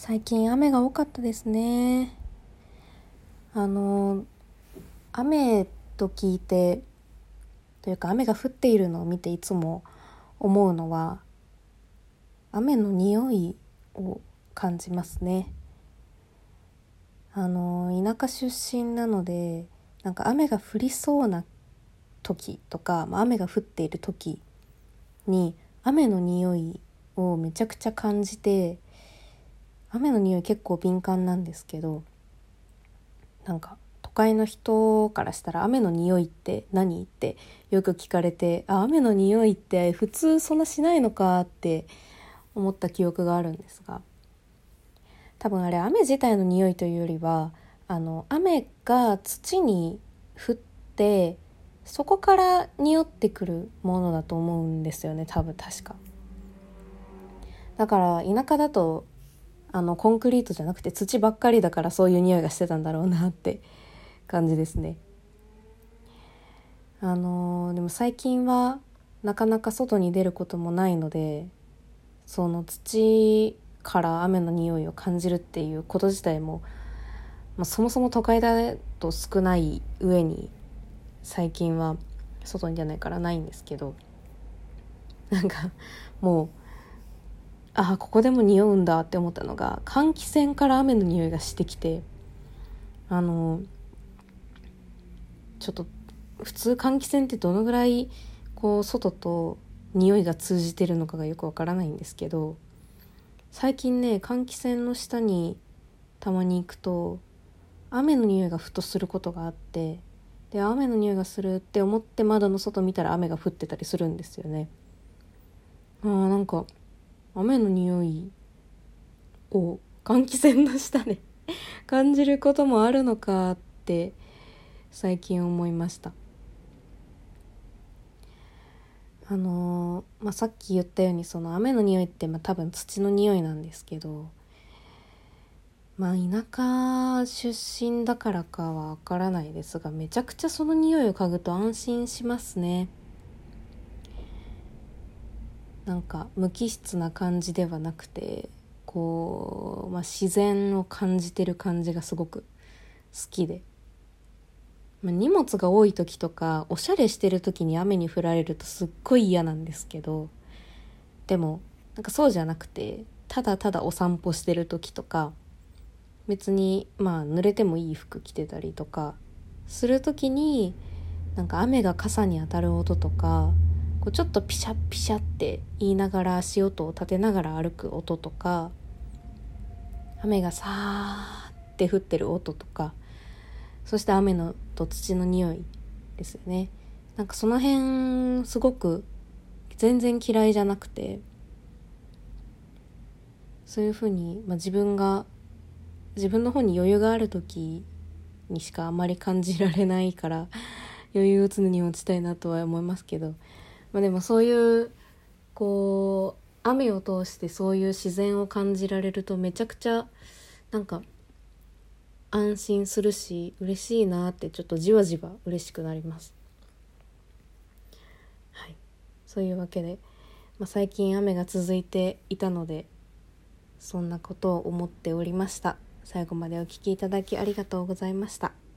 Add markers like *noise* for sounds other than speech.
最近雨が多かったですね。あの雨と聞いてというか雨が降っているのを見ていつも思うのは雨の匂いを感じますね。あの田舎出身なのでなんか雨が降りそうな時とか、まあ、雨が降っている時に雨の匂いをめちゃくちゃ感じて雨の匂い結構敏感なんですけどなんか都会の人からしたら雨の匂いって何？ってよく聞かれてあ雨の匂いって普通そんなしないのかって思った記憶があるんですが多分あれ雨自体の匂いというよりはあの雨が土に降ってそこから匂ってくるものだと思うんですよね多分確か。だから田舎だとあのコンクリートじゃなくて土ばっかりだからそういう匂いがしてたんだろうなって感じですね。あのでも最近はなかなか外に出ることもないのでその土から雨の匂いを感じるっていうこと自体も、まあ、そもそも都会だと少ない上に最近は外に出ないからないんですけどなんかもうあここでも匂うんだって思ったのが換気扇から雨の匂いがしてきてあのちょっと普通換気扇ってどのぐらいこう外と匂いが通じてるのかがよくわからないんですけど最近ね換気扇の下にたまに行くと雨の匂いがふとすることがあってで雨の匂いがするって思って窓の外見たら雨が降ってたりするんですよね。あーなんか雨の匂いを換気扇の下で *laughs* 感じることもあるのかって最近思いました。あのー、まあ、さっき言ったようにその雨の匂いってまあ多分土の匂いなんですけどまあ田舎出身だからかはわからないですがめちゃくちゃその匂いを嗅ぐと安心しますね。なんか無機質な感じではなくてこう、まあ、自然を感じてる感じがすごく好きで、まあ、荷物が多い時とかおしゃれしてる時に雨に降られるとすっごい嫌なんですけどでもなんかそうじゃなくてただただお散歩してる時とか別にまあ濡れてもいい服着てたりとかする時になんか雨が傘に当たる音とかこうちょっとピシャピシャって言いながら足音を立てながら歩く音とか雨がさーって降ってる音とかそして雨のと土の匂いですよね。なんかその辺すごく全然嫌いじゃなくてそういうふうに、まあ、自分が自分の方に余裕がある時にしかあまり感じられないから余裕を常に持ちたいなとは思いますけどまあ、でもそういうこう雨を通してそういう自然を感じられるとめちゃくちゃなんか安心するし嬉しいなってちょっとじわじわ嬉しくなります。はい、そういうわけで、まあ、最近雨が続いていたのでそんなことを思っておりました。最後までお聴きいただきありがとうございました。